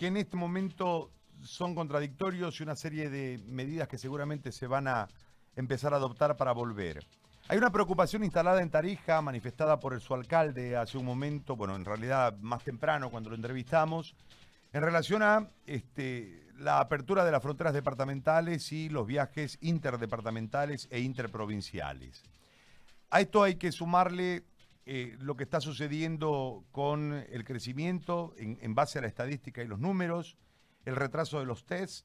que en este momento son contradictorios y una serie de medidas que seguramente se van a empezar a adoptar para volver. Hay una preocupación instalada en Tarija, manifestada por su alcalde hace un momento, bueno, en realidad más temprano cuando lo entrevistamos, en relación a este, la apertura de las fronteras departamentales y los viajes interdepartamentales e interprovinciales. A esto hay que sumarle eh, lo que está sucediendo con el crecimiento en, base a la estadística y los números, el retraso de los tests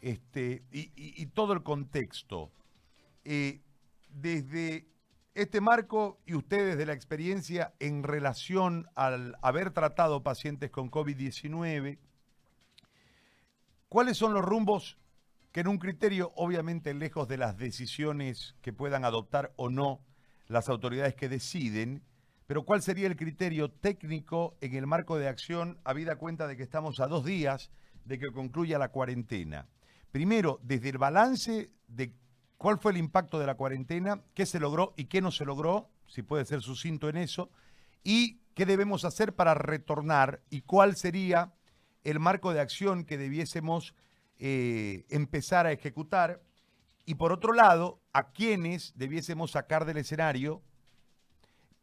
este, y, todo el contexto. Eh, desde este marco y ustedes de la experiencia en relación al haber tratado pacientes con COVID-19, ¿cuáles son los rumbos que en un criterio, obviamente lejos de las decisiones que puedan adoptar o no las autoridades que deciden, pero cuál sería el criterio técnico en el marco de acción, habida cuenta de que estamos a dos días de que concluya la cuarentena? Primero, desde el balance de ¿Cuál fue el impacto de la cuarentena? ¿Qué se logró y qué no se logró? Si puede ser sucinto en eso. ¿Y qué debemos hacer para retornar? ¿Y cuál sería el marco de acción que debiésemos eh, empezar a ejecutar? Y por otro lado, ¿a quiénes debiésemos sacar del escenario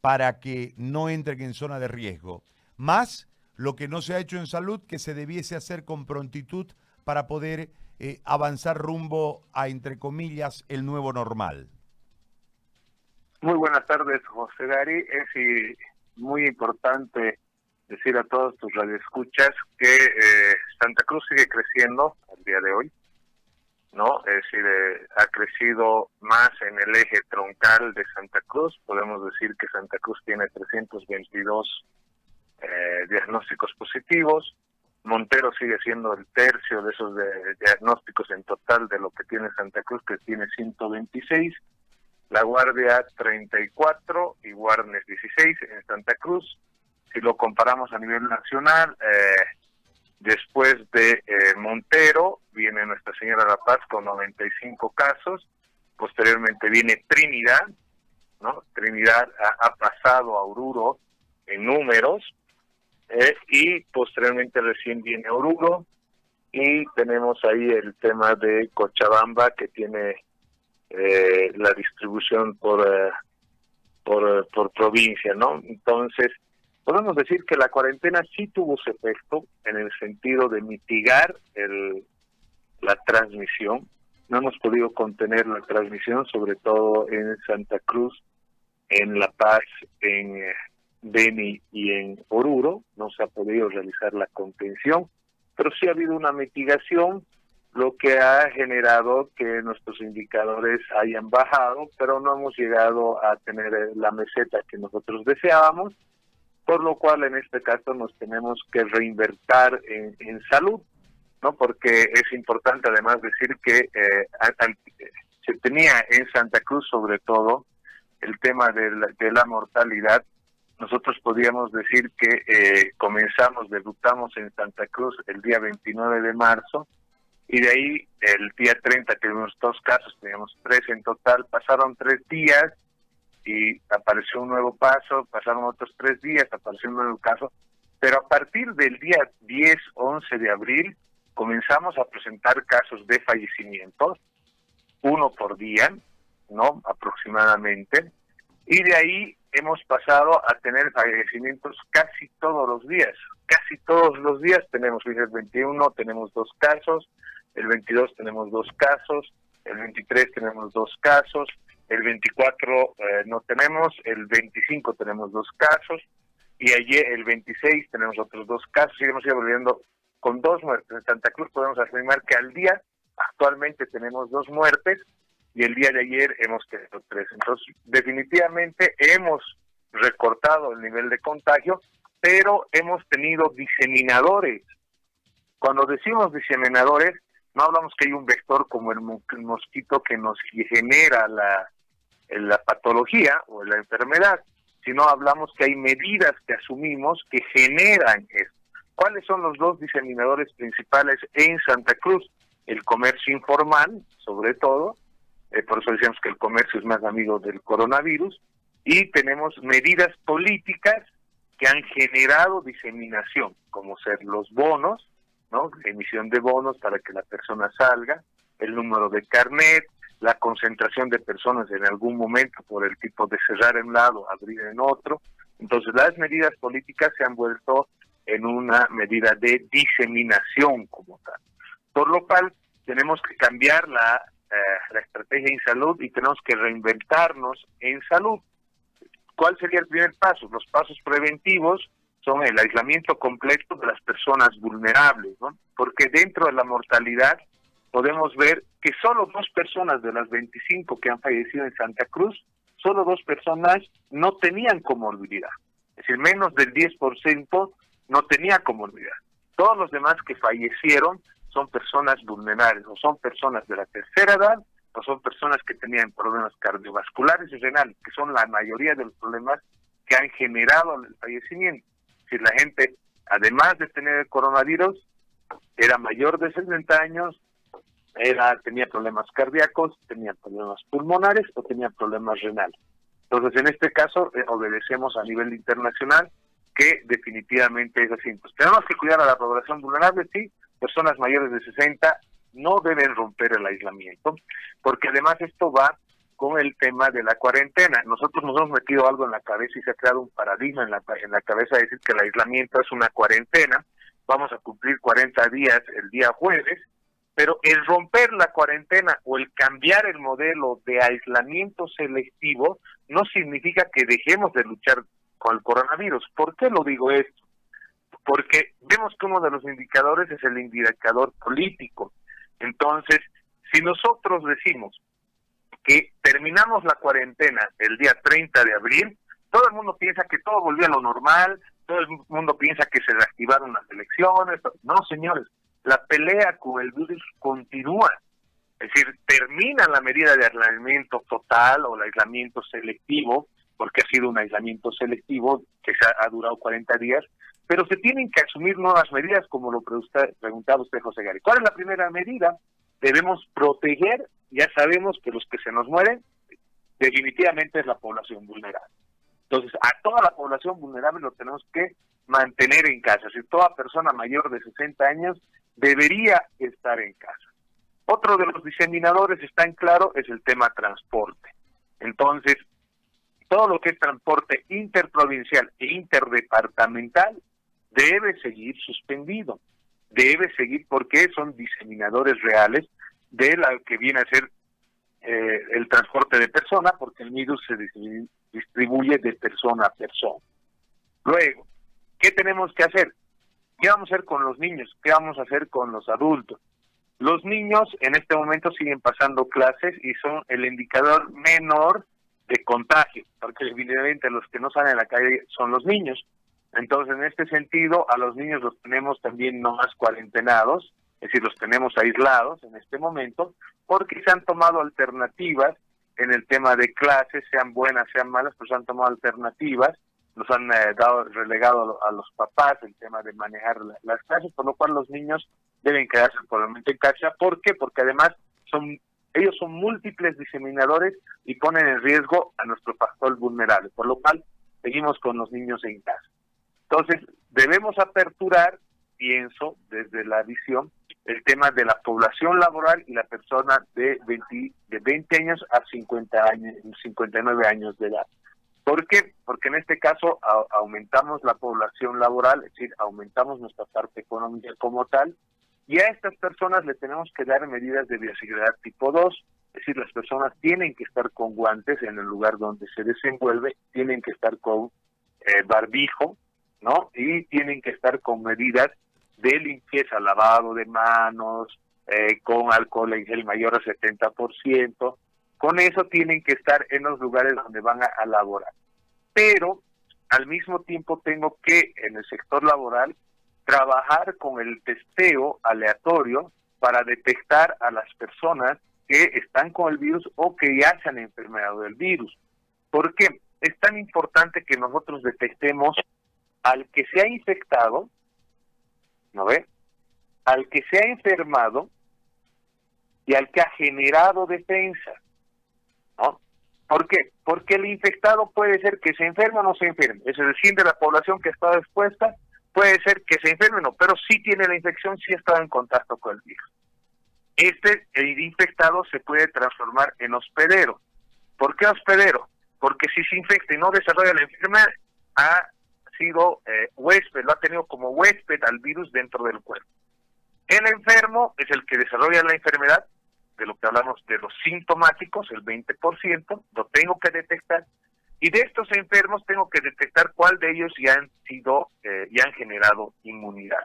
para que no entren en zona de riesgo? Más lo que no se ha hecho en salud, que se debiese hacer con prontitud para poder eh, avanzar rumbo a, entre comillas, el nuevo normal? Muy buenas tardes, José Gary. Es muy importante decir a todos tus radioescuchas que eh, Santa Cruz sigue creciendo al día de hoy, ¿no? Es decir, eh, ha crecido más en el eje troncal de Santa Cruz. Podemos decir que Santa Cruz tiene 322 diagnósticos positivos, Montero sigue siendo el tercio de esos diagnósticos en total de lo que tiene Santa Cruz, que tiene 126, La Guardia 34 y Guarnes 16 en Santa Cruz. Si lo comparamos a nivel nacional, eh, después de eh, Montero viene Nuestra Señora La Paz con 95 casos, posteriormente viene Trinidad, ¿no? Trinidad ha pasado a Oruro en números, eh, y posteriormente recién viene Oruro y tenemos ahí el tema de Cochabamba que tiene eh, la distribución por, eh, por, por provincia, ¿no? Entonces, podemos decir que la cuarentena sí tuvo su efecto en el sentido de mitigar el, la transmisión. No hemos podido contener la transmisión, sobre todo en Santa Cruz, en La Paz, en Beni y en Oruro, no se ha podido realizar la contención, pero sí ha habido una mitigación, lo que ha generado que nuestros indicadores hayan bajado, pero no hemos llegado a tener la meseta que nosotros deseábamos, por lo cual en este caso nos tenemos que reinvertir en, salud, ¿no? Porque es importante además decir que eh, se tenía en Santa Cruz sobre todo el tema de la mortalidad nosotros podríamos decir que eh, comenzamos, debutamos en Santa Cruz el día 29 de marzo y de ahí el día 30 tuvimos dos casos, teníamos tres en total, pasaron tres días y apareció un nuevo paso, pasaron otros tres días, apareció un nuevo caso, pero a partir del día 10, 11 de abril comenzamos a presentar casos de fallecimientos, uno por día, ¿no? Aproximadamente, y de ahí hemos pasado a tener fallecimientos casi todos los días. Casi todos los días tenemos, el 21 tenemos dos casos, el 22 tenemos dos casos, el 23 tenemos dos casos, el 24 eh, no tenemos, el 25 tenemos dos casos y ayer el 26 tenemos otros dos casos y hemos ido volviendo con dos muertes. En Santa Cruz podemos afirmar que al día actualmente tenemos dos muertes y el día de ayer hemos tenido tres. Entonces, definitivamente hemos recortado el nivel de contagio, pero hemos tenido diseminadores. Cuando decimos diseminadores, no hablamos que hay un vector como el mosquito que nos genera la, la patología o la enfermedad, sino hablamos que hay medidas que asumimos que generan esto. ¿Cuáles son los dos diseminadores principales en Santa Cruz? El comercio informal, sobre todo, eh, por eso decíamos que el comercio es más amigo del coronavirus, y tenemos medidas políticas que han generado diseminación, como ser los bonos, ¿no? Emisión de bonos para que la persona salga, el número de carnet, la concentración de personas en algún momento por el tipo de cerrar en un lado, abrir en otro. Entonces las medidas políticas se han vuelto en una medida de diseminación como tal. Por lo cual tenemos que cambiar la, eh, la estrategia en salud y tenemos que reinventarnos en salud. ¿Cuál sería el primer paso? Los pasos preventivos son el aislamiento completo de las personas vulnerables, ¿no? Porque dentro de la mortalidad podemos ver que solo dos personas de las 25 que han fallecido en Santa Cruz, solo dos personas no tenían comorbilidad. Es decir, menos del 10% no tenía comorbilidad. Todos los demás que fallecieron son personas vulnerables, o son personas de la tercera edad, o son personas que tenían problemas cardiovasculares y renales, que son la mayoría de los problemas que han generado el fallecimiento. Si la gente, además de tener el coronavirus, era mayor de 60 años, era tenía problemas cardíacos, tenía problemas pulmonares o tenía problemas renales. Entonces, en este caso, eh, obedecemos a nivel internacional que definitivamente es así. Tenemos que cuidar a la población vulnerable, sí, personas mayores de 60 no deben romper el aislamiento, porque además esto va con el tema de la cuarentena. Nosotros nos hemos metido algo en la cabeza y se ha creado un paradigma en la, en la cabeza de decir que el aislamiento es una cuarentena. Vamos a cumplir 40 días el día jueves, pero el romper la cuarentena o el cambiar el modelo de aislamiento selectivo no significa que dejemos de luchar con el coronavirus. ¿Por qué lo digo esto? Porque vemos que uno de los indicadores es el indicador político. Entonces, si nosotros decimos que terminamos la cuarentena el día 30 de abril, todo el mundo piensa que todo volvió a lo normal, todo el mundo piensa que se reactivaron las elecciones. No, señores, la pelea con el virus continúa. Es decir, termina la medida de aislamiento total o el aislamiento selectivo, porque ha sido un aislamiento selectivo que se ha, durado 40 días, pero se tienen que asumir nuevas medidas, como lo preguntaba usted, José Gary. ¿Cuál es la primera medida? Debemos proteger, ya sabemos que los que se nos mueren definitivamente es la población vulnerable. Entonces, a toda la población vulnerable lo tenemos que mantener en casa. Si toda persona mayor de 60 años debería estar en casa. Otro de los diseminadores, está en claro, es el tema transporte. Entonces, todo lo que es transporte interprovincial e interdepartamental debe seguir suspendido. Debe seguir porque son diseminadores reales de lo que viene a ser eh, el transporte de personas, porque el virus se distribuye de persona a persona. Luego, ¿qué tenemos que hacer? ¿Qué vamos a hacer con los niños? ¿Qué vamos a hacer con los adultos? Los niños en este momento siguen pasando clases y son el indicador menor de contagio, porque evidentemente los que no salen a la calle son los niños. Entonces, en este sentido, a los niños los tenemos también no más cuarentenados, es decir, los tenemos aislados en este momento, porque se han tomado alternativas en el tema de clases, sean buenas, sean malas, pues se han tomado alternativas nos han eh, dado relegado a, los papás el tema de manejar las clases, por lo cual los niños deben quedarse probablemente en casa. ¿Por qué? Porque además son ellos son múltiples diseminadores y ponen en riesgo a nuestro pastor vulnerable, por lo cual seguimos con los niños en casa. Entonces, debemos aperturar, pienso, desde la visión, el tema de la población laboral y la persona de 20, de 20 años a 50 años, 59 años de edad. ¿Por qué? Porque en este caso aumentamos la población laboral, es decir, aumentamos nuestra parte económica como tal, y a estas personas le tenemos que dar medidas de bioseguridad tipo 2, es decir, las personas tienen que estar con guantes en el lugar donde se desenvuelve, tienen que estar con eh, barbijo, ¿no? Y tienen que estar con medidas de limpieza, lavado de manos, eh, con alcohol en gel mayor a 70%, con eso tienen que estar en los lugares donde van a, laborar. Pero al mismo tiempo tengo que en el sector laboral trabajar con el testeo aleatorio para detectar a las personas que están con el virus o que ya se han enfermado del virus. ¿Por qué? Es tan importante que nosotros detectemos al que se ha infectado, ¿no ve? Al que se ha enfermado y al que ha generado defensa. ¿Por qué? Porque el infectado puede ser que se enferme o no se enferme. Es decir, de la población que está expuesta puede ser que se enferme, no, pero sí tiene la infección, sí ha estado en contacto con el virus. Este, el infectado se puede transformar en hospedero. ¿Por qué hospedero? Porque si se infecta y no desarrolla la enfermedad, ha sido eh, huésped, lo ha tenido como huésped al virus dentro del cuerpo. El enfermo es el que desarrolla la enfermedad, de lo que hablamos de los sintomáticos, el 20%, lo tengo que detectar, y de estos enfermos tengo que detectar cuál de ellos ya han sido, eh, ya han generado inmunidad.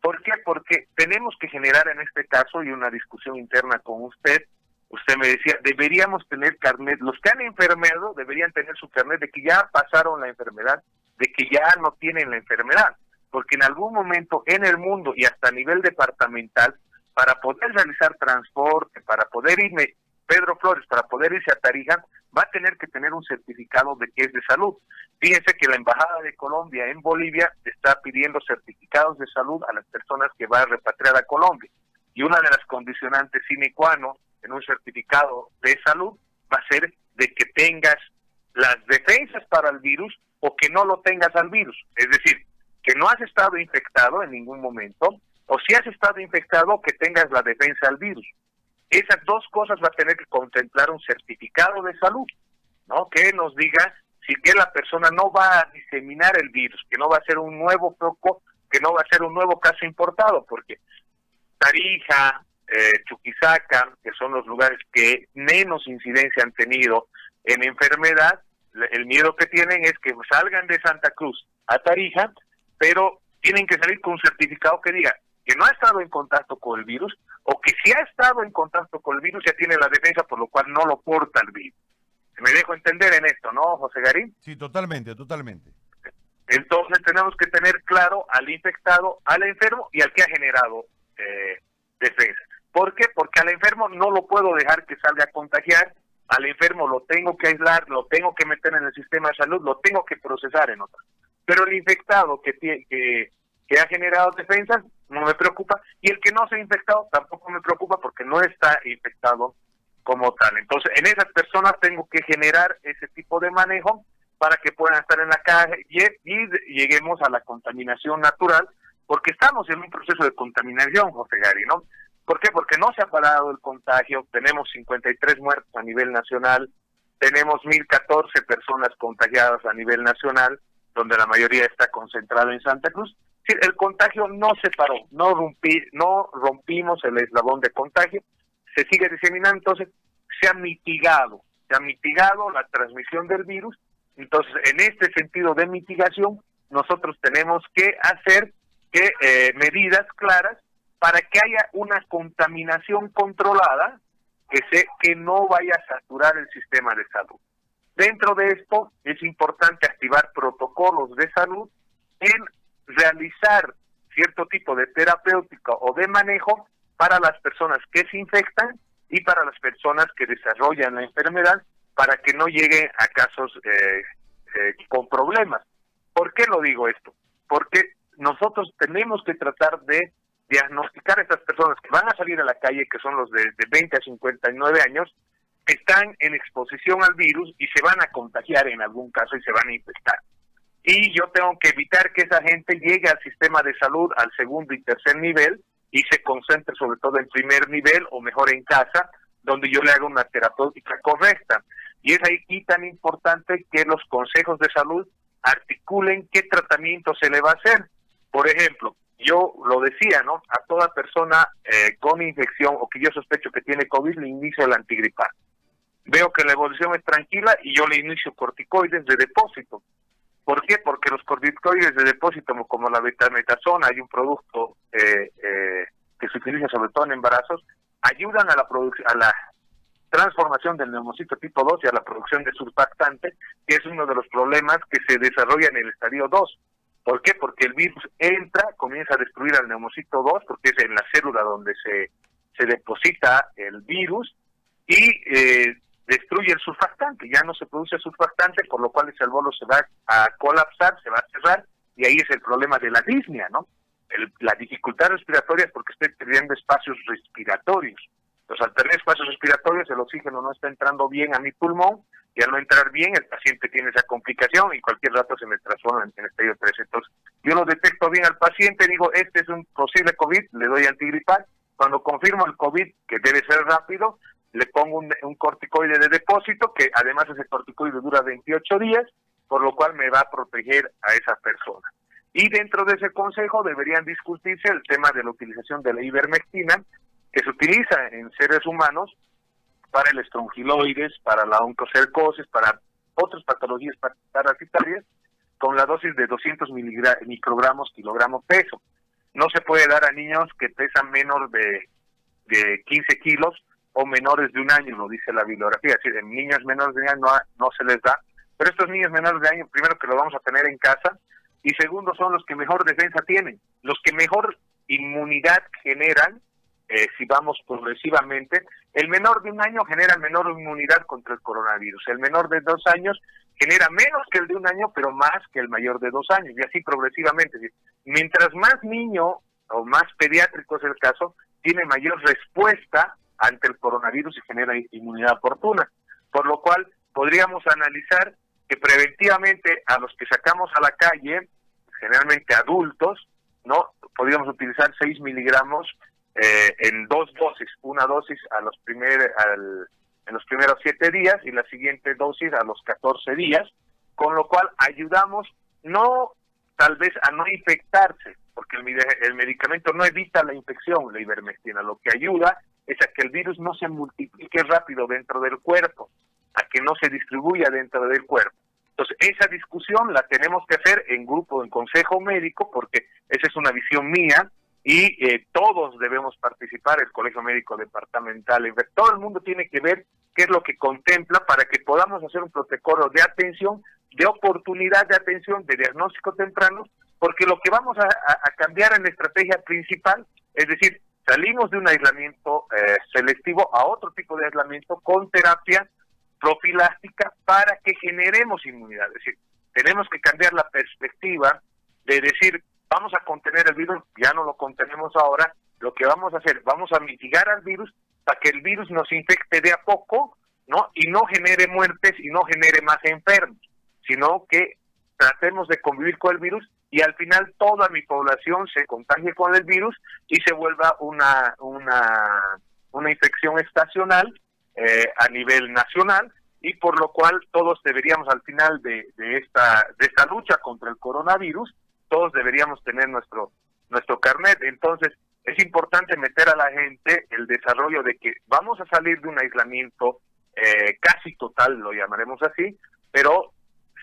¿Por qué? Porque tenemos que generar en este caso, y una discusión interna con usted, usted me decía, deberíamos tener carnet, los que han enfermado deberían tener su carnet de que ya pasaron la enfermedad, de que ya no tienen la enfermedad porque en algún momento en el mundo y hasta a nivel departamental, para poder realizar transporte, para poder irme, Pedro Flores, para poder irse a Tarija, va a tener que tener un certificado de que es de salud. Fíjense que la Embajada de Colombia en Bolivia está pidiendo certificados de salud a las personas que van a repatriar a Colombia. Y una de las condicionantes sine qua non en un certificado de salud va a ser de que tengas las defensas para el virus o que no lo tengas al virus. Es decir, que no has estado infectado en ningún momento, o si has estado infectado, que tengas la defensa al virus. Esas dos cosas va a tener que contemplar un certificado de salud, ¿no? Que nos diga si que la persona no va a diseminar el virus, que no va a ser un nuevo foco, que no va a ser un nuevo caso importado, porque Tarija, eh, Chuquisaca, que son los lugares que menos incidencia han tenido en enfermedad, el miedo que tienen es que salgan de Santa Cruz a Tarija pero tienen que salir con un certificado que diga que no ha estado en contacto con el virus o que si ha estado en contacto con el virus ya tiene la defensa por lo cual no lo porta el virus. Me dejo entender en esto, ¿no, José Garín? Sí, totalmente, totalmente. Entonces tenemos que tener claro al infectado, al enfermo y al que ha generado eh, defensa. ¿Por qué? Porque al enfermo no lo puedo dejar que salga a contagiar, al enfermo lo tengo que aislar, lo tengo que meter en el sistema de salud, lo tengo que procesar en otra. Pero el infectado que, que, que ha generado defensas no me preocupa y el que no se ha infectado tampoco me preocupa porque no está infectado como tal. Entonces, en esas personas tengo que generar ese tipo de manejo para que puedan estar en la calle y, lleguemos a la contaminación natural, porque estamos en un proceso de contaminación, José Gary, ¿no? ¿Por qué? Porque no se ha parado el contagio, tenemos 53 muertos a nivel nacional, tenemos 1.014 personas contagiadas a nivel nacional, donde la mayoría está concentrado en Santa Cruz. El contagio no se paró, no, rompí, no rompimos el eslabón de contagio, se sigue diseminando, entonces se ha mitigado, se ha mitigado la transmisión del virus. Entonces, en este sentido de mitigación, nosotros tenemos que hacer eh, medidas claras para que haya una contaminación controlada que se que no vaya a saturar el sistema de salud. Dentro de esto es importante activar protocolos de salud en realizar cierto tipo de terapéutica o de manejo para las personas que se infectan y para las personas que desarrollan la enfermedad para que no lleguen a casos eh, eh, con problemas. ¿Por qué lo digo esto? Porque nosotros tenemos que tratar de diagnosticar a estas personas que van a salir a la calle, que son los de, de 20 a 59 años, están en exposición al virus y se van a contagiar en algún caso y se van a infectar. Y yo tengo que evitar que esa gente llegue al sistema de salud al segundo y tercer nivel y se concentre sobre todo en primer nivel o mejor en casa, donde yo le haga una terapéutica correcta. Y es ahí tan importante que los consejos de salud articulen qué tratamiento se le va a hacer. Por ejemplo, yo lo decía, ¿no? A toda persona eh, con infección o que yo sospecho que tiene COVID le inicio el antigripal veo que la evolución es tranquila y yo le inicio corticoides de depósito. ¿Por qué? Porque los corticoides de depósito, como la betametasona, hay un producto eh, eh, que se utiliza sobre todo en embarazos, ayudan a la a la transformación del neumocito tipo 2 y a la producción de surfactante, que es uno de los problemas que se desarrolla en el estadio 2. ¿Por qué? Porque el virus entra, comienza a destruir al neumocito 2, porque es en la célula donde se, se deposita el virus, y eh, destruye el surfactante, ya no se produce surfactante, por lo cual ese albolo se va a colapsar, se va a cerrar, y ahí es el problema de la disnea, ¿no? la dificultad respiratoria es porque estoy perdiendo espacios respiratorios. Los al tener espacios respiratorios, el oxígeno no está entrando bien a mi pulmón, y al no entrar bien, el paciente tiene esa complicación y cualquier rato se me transforma en, en estadio 3. Entonces, yo lo detecto bien al paciente, digo, este es un posible COVID, le doy antigripal. Cuando confirmo el COVID, que debe ser rápido, le pongo un, corticoide de depósito, que además ese corticoide dura 28 días, por lo cual me va a proteger a esa persona. Y dentro de ese consejo deberían discutirse el tema de la utilización de la ivermectina, que se utiliza en seres humanos para el estrongiloides, para la oncocercosis, para otras patologías parasitarias, con la dosis de 200 microgramos kilogramo peso. No se puede dar a niños que pesan menos de, de 15 kilos o menores de un año, lo dice la bibliografía. Es decir, en niños menores de un año no, no se les da, pero estos niños menores de año, primero que lo vamos a tener en casa, y segundo son los que mejor defensa tienen, los que mejor inmunidad generan, eh, si vamos progresivamente, el menor de un año genera menor inmunidad contra el coronavirus, el menor de dos años genera menos que el de un año, pero más que el mayor de dos años, y así progresivamente. Mientras más niño o más pediátrico es el caso, tiene mayor respuesta ante el coronavirus y genera inmunidad oportuna. Por lo cual, podríamos analizar que preventivamente a los que sacamos a la calle, generalmente adultos, no podríamos utilizar 6 miligramos eh, en dos dosis, una dosis a los primer, al, en los primeros 7 días y la siguiente dosis a los 14 días, con lo cual ayudamos no tal vez a no infectarse, porque el, el medicamento no evita la infección, la ivermectina, lo que ayuda es a que el virus no se multiplique rápido dentro del cuerpo, a que no se distribuya dentro del cuerpo. Entonces, esa discusión la tenemos que hacer en grupo, en consejo médico, porque esa es una visión mía y eh, todos debemos participar, el Colegio Médico Departamental, todo el mundo tiene que ver qué es lo que contempla para que podamos hacer un protocolo de atención, de oportunidad de atención, de diagnóstico temprano, porque lo que vamos a, cambiar en la estrategia principal, es decir, salimos de un aislamiento eh, selectivo a otro tipo de aislamiento con terapia profilástica para que generemos inmunidad. Es decir, tenemos que cambiar la perspectiva de decir, vamos a contener el virus, ya no lo contenemos ahora, lo que vamos a hacer, vamos a mitigar al virus para que el virus nos infecte de a poco, ¿no? Y no genere muertes y no genere más enfermos, sino que tratemos de convivir con el virus y al final toda mi población se contagie con el virus y se vuelva una, una, una infección estacional eh, a nivel nacional y por lo cual todos deberíamos al final de, de, esta de esta lucha contra el coronavirus todos deberíamos tener nuestro nuestro carnet. Entonces es importante meter a la gente el desarrollo de que vamos a salir de un aislamiento eh, casi total lo llamaremos así pero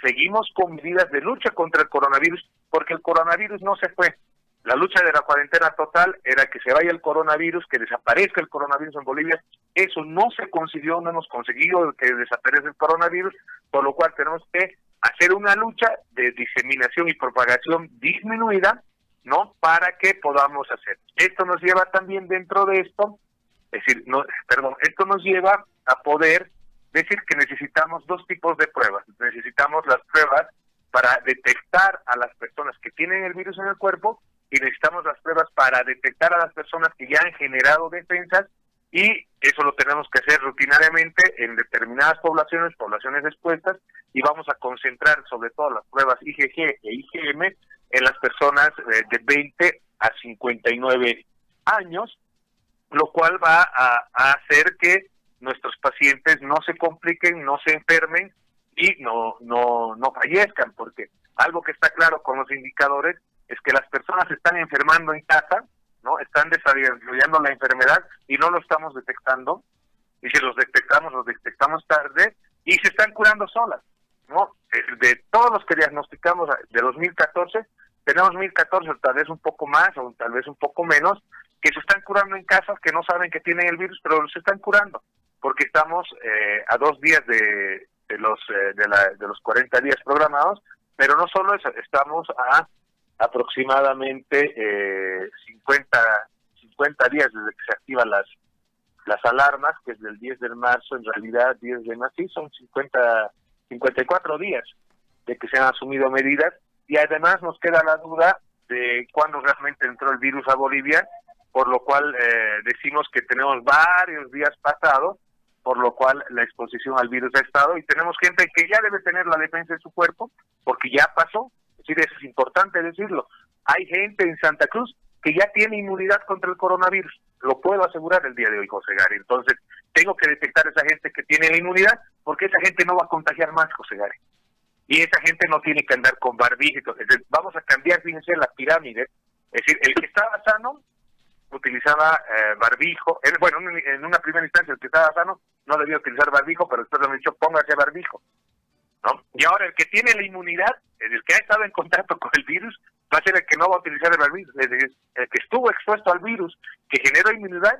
seguimos con medidas de lucha contra el coronavirus porque el coronavirus no se fue la lucha de la cuarentena total era que se vaya el coronavirus, que desaparezca el coronavirus en Bolivia. Eso no se consiguió, no hemos conseguido que desaparezca el coronavirus, por lo cual tenemos que hacer una lucha de diseminación y propagación disminuida, ¿no? Para que podamos hacer. Esto nos lleva también dentro de esto, es decir, no, perdón, esto nos lleva a poder decir que necesitamos dos tipos de pruebas. Necesitamos las pruebas para detectar a las personas que tienen el virus en el cuerpo y necesitamos las pruebas para detectar a las personas que ya han generado defensas y eso lo tenemos que hacer rutinariamente en determinadas poblaciones, poblaciones expuestas, y vamos a concentrar sobre todo las pruebas IgG e IgM en las personas eh, de 20 a 59 años, lo cual va a, a hacer que nuestros pacientes no se compliquen, no se enfermen y no, no, no fallezcan, porque algo que está claro con los indicadores es que las personas están enfermando en casa, ¿no? Están desarrollando la enfermedad y no lo estamos detectando. Y si los detectamos, los detectamos tarde y se están curando solas, ¿no? De todos los que diagnosticamos de 2014, tenemos 1014, tal vez un poco más o tal vez un poco menos, que se están curando en casa, que no saben que tienen el virus, pero se están curando, porque estamos eh, a dos días de, de los eh, de, la, de los 40 días programados, pero no solo eso, estamos a aproximadamente eh, 50, 50 días desde que se activan las las alarmas, que es del 10 de marzo, en realidad 10 de marzo, sí, son 50, 54 días de que se han asumido medidas y además nos queda la duda de cuándo realmente entró el virus a Bolivia por lo cual eh, decimos que tenemos varios días pasados, por lo cual la exposición al virus ha estado y tenemos gente que ya debe tener la defensa de su cuerpo, porque ya pasó, es decir, eso es importante decirlo. Hay gente en Santa Cruz que ya tiene inmunidad contra el coronavirus, lo puedo asegurar el día de hoy, José. Entonces, tengo que detectar a esa gente que tiene la inmunidad, porque esa gente no va a contagiar más, José. Y esa gente no tiene que andar con barbijo. Entonces, vamos a cambiar, fíjense, la pirámide. Es decir, el que estaba sano utilizaba eh, barbijo. bueno, en una primera instancia el que estaba sano no debía utilizar barbijo, pero después le han dicho póngase barbijo. ¿no? Y ahora el que tiene la inmunidad, el que ha estado en contacto con el virus, va a ser el que no va a utilizar el barbijo. El que estuvo expuesto al virus, que generó inmunidad,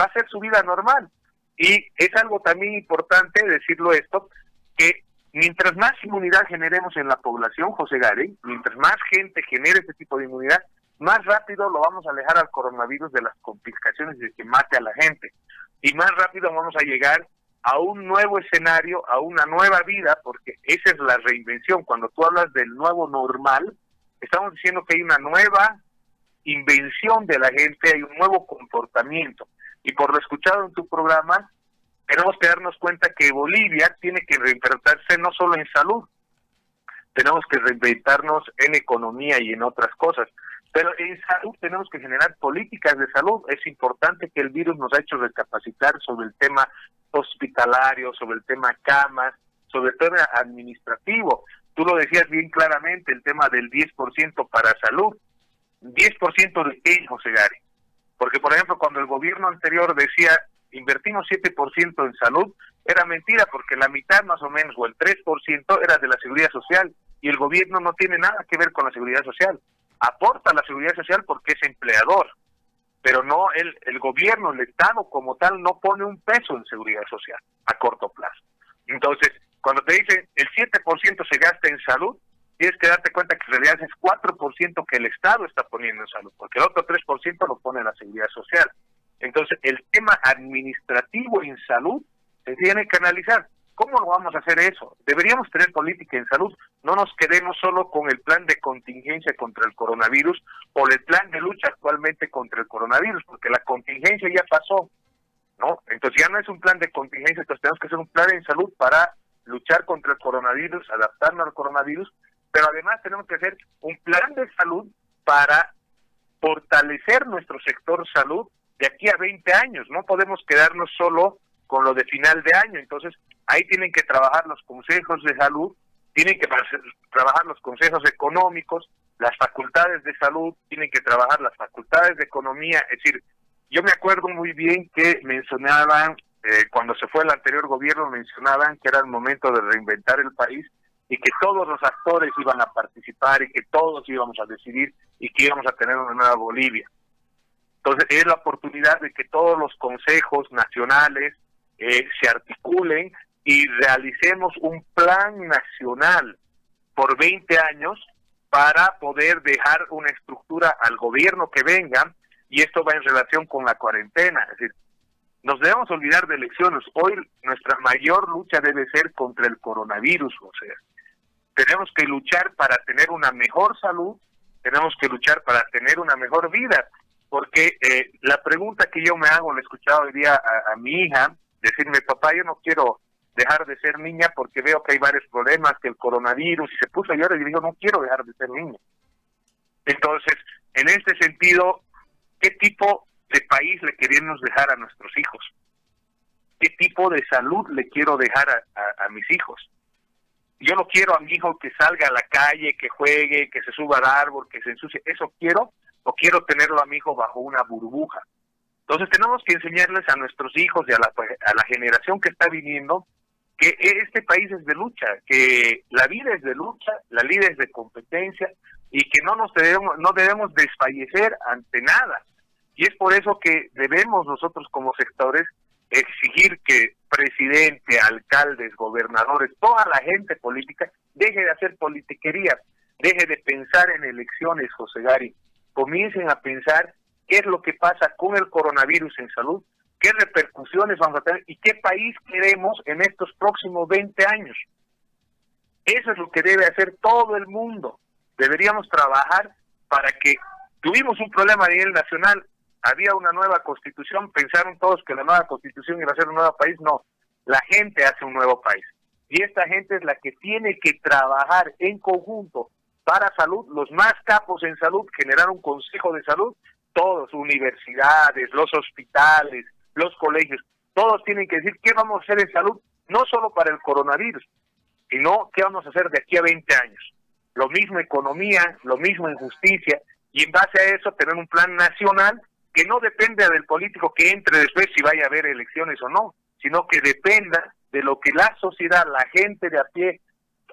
va a ser su vida normal. Y es algo también importante decirlo esto, que mientras más inmunidad generemos en la población, José Gary, mientras más gente genere este tipo de inmunidad, más rápido lo vamos a alejar al coronavirus de las complicaciones de que mate a la gente. Y más rápido vamos a llegar a un nuevo escenario, a una nueva vida, porque esa es la reinvención. Cuando tú hablas del nuevo normal, estamos diciendo que hay una nueva invención de la gente, hay un nuevo comportamiento. Y por lo escuchado en tu programa, tenemos que darnos cuenta que Bolivia tiene que reinventarse no solo en salud, tenemos que reinventarnos en economía y en otras cosas. Pero en salud tenemos que generar políticas de salud. Es importante que el virus nos ha hecho recapacitar sobre el tema hospitalario, sobre el tema camas, sobre el tema administrativo. Tú lo decías bien claramente, el tema del 10% para salud. 10% de qué, José Gary. Porque, por ejemplo, cuando el gobierno anterior decía invertimos 7% en salud, era mentira porque la mitad más o menos, o el 3% era de la seguridad social y el gobierno no tiene nada que ver con la seguridad social aporta a la seguridad social porque es empleador, pero no el, el gobierno, el Estado como tal no pone un peso en seguridad social a corto plazo. Entonces, cuando te dicen el 7% se gasta en salud, tienes que darte cuenta que en realidad es 4% que el Estado está poniendo en salud, porque el otro 3% lo pone la seguridad social. Entonces, el tema administrativo en salud se tiene que analizar. ¿Cómo lo vamos a hacer eso? Deberíamos tener política en salud. No nos quedemos solo con el plan de contingencia contra el coronavirus o el plan de lucha actualmente contra el coronavirus, porque la contingencia ya pasó, ¿no? Entonces ya no es un plan de contingencia, entonces tenemos que hacer un plan en salud para luchar contra el coronavirus, adaptarnos al coronavirus, pero además tenemos que hacer un plan de salud para fortalecer nuestro sector salud de aquí a 20 años. No podemos quedarnos solo con lo de final de año. Entonces, ahí tienen que trabajar los consejos de salud, tienen que trabajar los consejos económicos, las facultades de salud, tienen que trabajar las facultades de economía. Es decir, yo me acuerdo muy bien que mencionaban, eh, cuando se fue el anterior gobierno, mencionaban que era el momento de reinventar el país y que todos los actores iban a participar y que todos íbamos a decidir y que íbamos a tener una nueva Bolivia. Entonces es la oportunidad de que todos los consejos nacionales, eh, se articulen y realicemos un plan nacional por 20 años para poder dejar una estructura al gobierno que venga y esto va en relación con la cuarentena. Es decir, nos debemos olvidar de elecciones. Hoy nuestra mayor lucha debe ser contra el coronavirus, o sea, tenemos que luchar para tener una mejor salud, tenemos que luchar para tener una mejor vida, porque eh, la pregunta que yo me hago, le he escuchado hoy día a mi hija, decirme, papá, yo no quiero dejar de ser niña porque veo que hay varios problemas, que el coronavirus, y se puso a llorar y dijo, no quiero dejar de ser niña. Entonces, en este sentido, ¿qué tipo de país le queremos dejar a nuestros hijos? ¿Qué tipo de salud le quiero dejar a, a mis hijos? Yo no quiero a mi hijo que salga a la calle, que juegue, que se suba al árbol, que se ensucie. ¿Eso quiero? ¿O quiero tenerlo a mi hijo bajo una burbuja? Entonces tenemos que enseñarles a nuestros hijos y a la, a la generación que está viniendo que este país es de lucha, que la vida es de lucha, la vida es de competencia y que no nos debemos, no debemos desfallecer ante nada. Y es por eso que debemos nosotros como sectores exigir que presidente, alcaldes, gobernadores, toda la gente política deje de hacer politiquería, deje de pensar en elecciones, José Gari, comiencen a pensar qué es lo que pasa con el coronavirus en salud, qué repercusiones vamos a tener y qué país queremos en estos próximos 20 años. Eso es lo que debe hacer todo el mundo. Deberíamos trabajar para que tuvimos un problema a nivel nacional, había una nueva constitución, pensaron todos que la nueva constitución iba a ser un nuevo país, no, la gente hace un nuevo país. Y esta gente es la que tiene que trabajar en conjunto para salud, los más capos en salud, generar un consejo de salud, todos, universidades, los hospitales, los colegios, todos tienen que decir qué vamos a hacer en salud, no solo para el coronavirus, sino qué vamos a hacer de aquí a 20 años. Lo mismo economía, lo mismo en justicia, y en base a eso tener un plan nacional que no dependa del político que entre después si vaya a haber elecciones o no, sino que dependa de lo que la sociedad, la gente de a pie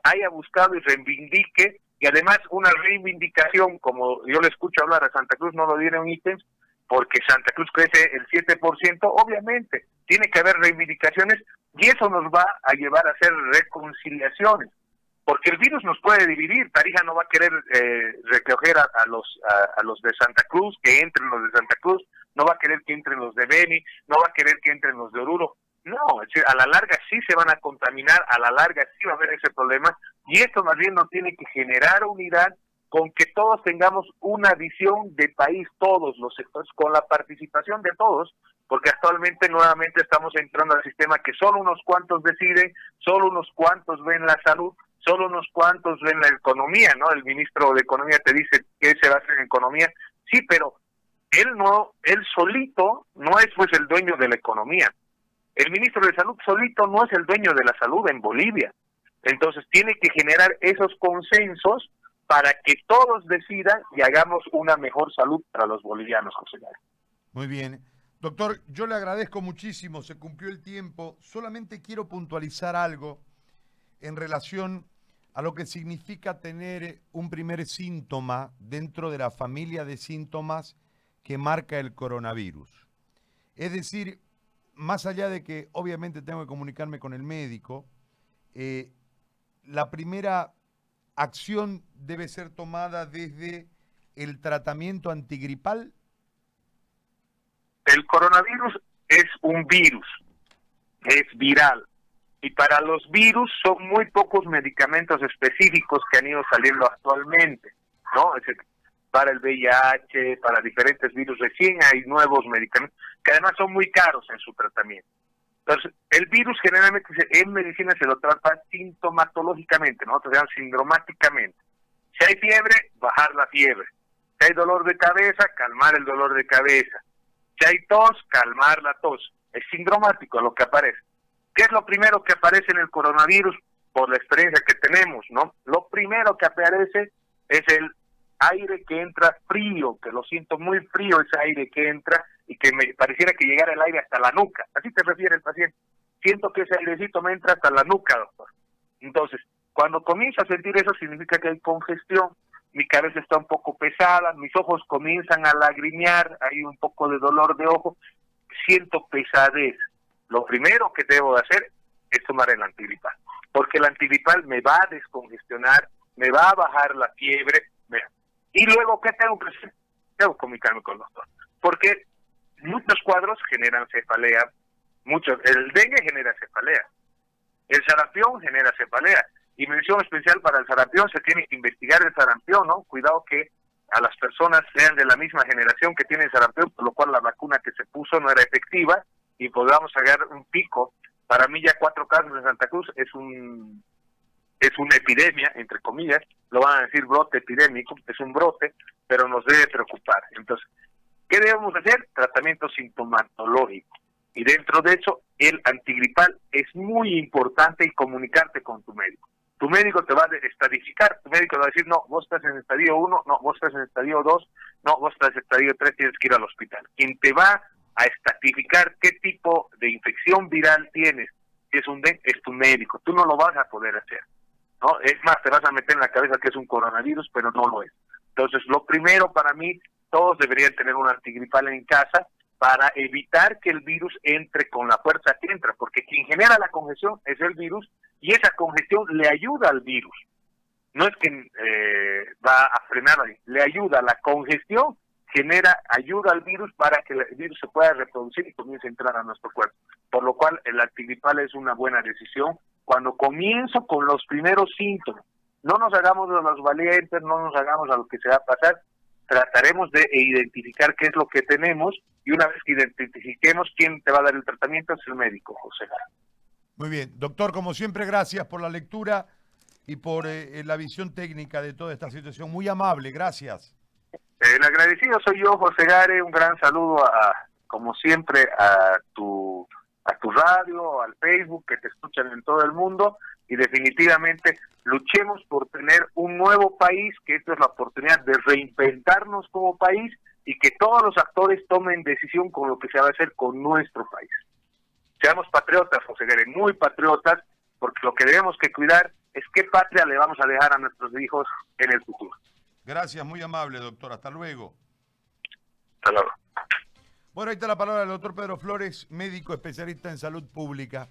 haya buscado y reivindique, y además una reivindicación, como yo le escucho hablar a Santa Cruz, no lo dieron ítems, porque Santa Cruz crece el 7%, obviamente, tiene que haber reivindicaciones y eso nos va a llevar a hacer reconciliaciones, porque el virus nos puede dividir. Tarija no va a querer eh, recoger a, los a, los de Santa Cruz, que entren los de Santa Cruz, no va a querer que entren los de Beni, no va a querer que entren los de Oruro. No, a la larga sí se van a contaminar, a la larga sí va a haber ese problema, y esto más bien no tiene que generar unidad con que todos tengamos una visión de país, todos los sectores, con la participación de todos, porque actualmente nuevamente estamos entrando al sistema que solo unos cuantos deciden, solo unos cuantos ven la salud, solo unos cuantos ven la economía, ¿no? El ministro de Economía te dice que se va a hacer en economía, sí, pero él no, él solito no es pues el dueño de la economía. El ministro de Salud solito no es el dueño de la salud en Bolivia. Entonces tiene que generar esos consensos para que todos decidan y hagamos una mejor salud para los bolivianos, José Muy bien. Doctor, yo le agradezco muchísimo, se cumplió el tiempo. Solamente quiero puntualizar algo en relación a lo que significa tener un primer síntoma dentro de la familia de síntomas que marca el coronavirus. Es decir, más allá de que obviamente tengo que comunicarme con el médico, eh, la primera acción debe ser tomada desde el tratamiento antigripal? El coronavirus es un virus, es viral. Y para los virus son muy pocos medicamentos específicos que han ido saliendo actualmente, ¿no? para el VIH, para diferentes virus, recién hay nuevos medicamentos que además son muy caros en su tratamiento. Entonces, el virus generalmente en medicina se lo trata sintomatológicamente, nosotros llamamos sindromáticamente. Si hay fiebre, bajar la fiebre. Si hay dolor de cabeza, calmar el dolor de cabeza. Si hay tos, calmar la tos. Es sindromático lo que aparece. ¿Qué es lo primero que aparece en el coronavirus? Por la experiencia que tenemos, ¿no? Lo primero que aparece es el aire que entra frío, que lo siento muy frío ese aire que entra y que me pareciera que llegara el aire hasta la nuca. Así te refiere el paciente. Siento que ese airecito me entra hasta la nuca, doctor. Entonces, cuando comienzo a sentir eso, significa que hay congestión, mi cabeza está un poco pesada, mis ojos comienzan a lagrimear, hay un poco de dolor de ojo, siento pesadez. Lo primero que debo de hacer es tomar el antigripal, porque el antigripal me va a descongestionar, me va a bajar la fiebre, y luego, ¿qué tengo que hacer? Tengo que comunicarme con el doctor, porque muchos cuadros generan cefalea, muchos, el dengue genera cefalea, el sarampión genera cefalea, y mención especial para el sarampión, se tiene que investigar el sarampión, ¿no? Cuidado que a las personas sean de la misma generación que tienen sarampión, por lo cual la vacuna que se puso no era efectiva y podamos sacar un pico. Para mí ya cuatro casos en Santa Cruz es un es una epidemia, entre comillas, lo van a decir brote epidémico, es un brote, pero nos debe preocupar. Entonces, ¿Qué debemos hacer? Tratamiento sintomatológico. Y dentro de eso, el antigripal es muy importante y comunicarte con tu médico. Tu médico te va a estadificar, tu médico va a decir, no, vos estás en estadio 1, no, vos estás en estadio 2, no, vos estás en estadio 3, tienes que ir al hospital. Quien te va a estatificar qué tipo de infección viral tienes, si es un es tu médico. Tú no lo vas a poder hacer. ¿No? Es más, te vas a meter en la cabeza que es un coronavirus, pero no lo es. Entonces, lo primero para mí todos deberían tener un antigripal en casa para evitar que el virus entre con la fuerza que entra, porque quien genera la congestión es el virus y esa congestión le ayuda al virus. No es que eh, va a frenar, le ayuda. La congestión genera ayuda al virus para que el virus se pueda reproducir y comience a entrar a nuestro cuerpo. Por lo cual el antigripal es una buena decisión cuando comienzo con los primeros síntomas. No nos hagamos de los valientes, no nos hagamos a lo que se va a pasar, trataremos de identificar qué es lo que tenemos y una vez que identifiquemos quién te va a dar el tratamiento es el médico, José. Muy bien, doctor, como siempre, gracias por la lectura y por eh, eh, la visión técnica de toda esta situación. Muy amable, gracias. El agradecido soy yo, José Gare. Un gran saludo, a, como siempre, a tu, a tu radio, al Facebook, que te escuchan en todo el mundo. Y definitivamente luchemos por tener un nuevo país, que esto es la oportunidad de reinventarnos como país y que todos los actores tomen decisión con lo que se va a hacer con nuestro país. Seamos patriotas, José Gare, muy patriotas, porque lo que debemos que cuidar es qué patria le vamos a dejar a nuestros hijos en el futuro. Gracias, muy amable, doctor. Hasta luego. Hasta luego. Bueno, ahí está la palabra del doctor Pedro Flores, médico especialista en salud pública.